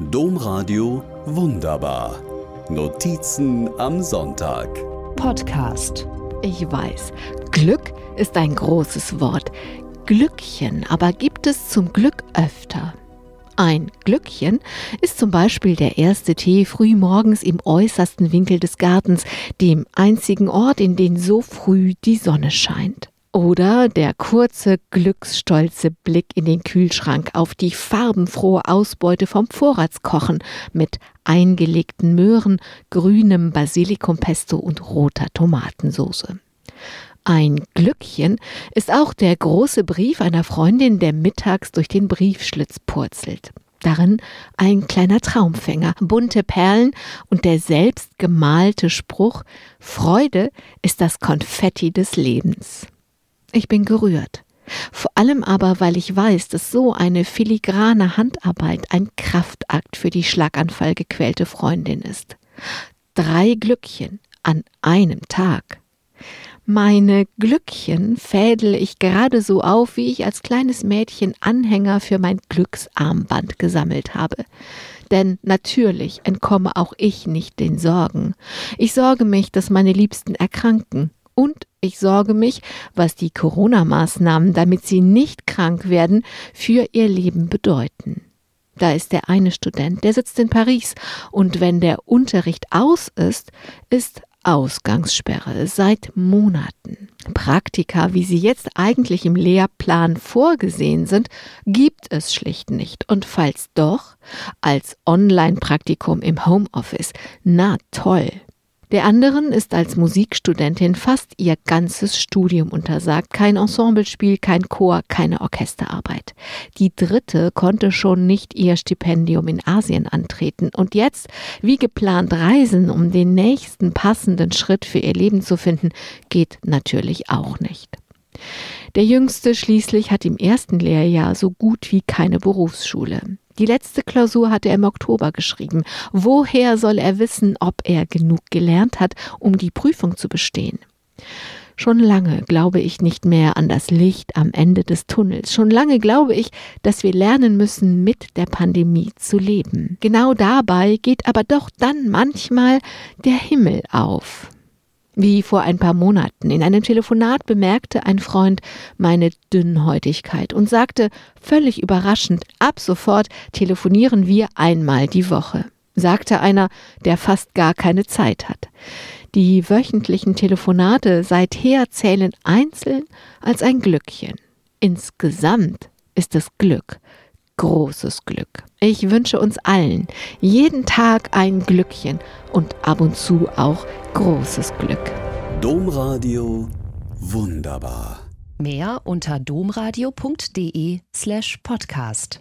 Domradio Wunderbar. Notizen am Sonntag. Podcast. Ich weiß, Glück ist ein großes Wort. Glückchen aber gibt es zum Glück öfter. Ein Glückchen ist zum Beispiel der erste Tee früh morgens im äußersten Winkel des Gartens, dem einzigen Ort, in den so früh die Sonne scheint. Oder der kurze, glücksstolze Blick in den Kühlschrank auf die farbenfrohe Ausbeute vom Vorratskochen mit eingelegten Möhren, grünem Basilikumpesto und roter Tomatensauce. Ein Glückchen ist auch der große Brief einer Freundin, der mittags durch den Briefschlitz purzelt. Darin ein kleiner Traumfänger, bunte Perlen und der selbst gemalte Spruch Freude ist das Konfetti des Lebens. Ich bin gerührt. Vor allem aber, weil ich weiß, dass so eine filigrane Handarbeit ein Kraftakt für die schlaganfallgequälte Freundin ist. Drei Glückchen an einem Tag. Meine Glückchen fädel ich gerade so auf, wie ich als kleines Mädchen Anhänger für mein Glücksarmband gesammelt habe. Denn natürlich entkomme auch ich nicht den Sorgen. Ich sorge mich, dass meine Liebsten erkranken und ich sorge mich, was die Corona-Maßnahmen, damit sie nicht krank werden, für ihr Leben bedeuten. Da ist der eine Student, der sitzt in Paris, und wenn der Unterricht aus ist, ist Ausgangssperre seit Monaten. Praktika, wie sie jetzt eigentlich im Lehrplan vorgesehen sind, gibt es schlicht nicht. Und falls doch, als Online-Praktikum im Homeoffice. Na toll. Der anderen ist als Musikstudentin fast ihr ganzes Studium untersagt. Kein Ensemblespiel, kein Chor, keine Orchesterarbeit. Die dritte konnte schon nicht ihr Stipendium in Asien antreten und jetzt, wie geplant, reisen, um den nächsten passenden Schritt für ihr Leben zu finden, geht natürlich auch nicht. Der Jüngste schließlich hat im ersten Lehrjahr so gut wie keine Berufsschule. Die letzte Klausur hat er im Oktober geschrieben. Woher soll er wissen, ob er genug gelernt hat, um die Prüfung zu bestehen? Schon lange glaube ich nicht mehr an das Licht am Ende des Tunnels. Schon lange glaube ich, dass wir lernen müssen, mit der Pandemie zu leben. Genau dabei geht aber doch dann manchmal der Himmel auf. Wie vor ein paar Monaten. In einem Telefonat bemerkte ein Freund meine Dünnhäutigkeit und sagte völlig überraschend, ab sofort telefonieren wir einmal die Woche. Sagte einer, der fast gar keine Zeit hat. Die wöchentlichen Telefonate seither zählen einzeln als ein Glückchen. Insgesamt ist es Glück, großes Glück. Ich wünsche uns allen jeden Tag ein Glückchen und ab und zu auch großes Glück. Domradio wunderbar. Mehr unter domradio.de slash podcast.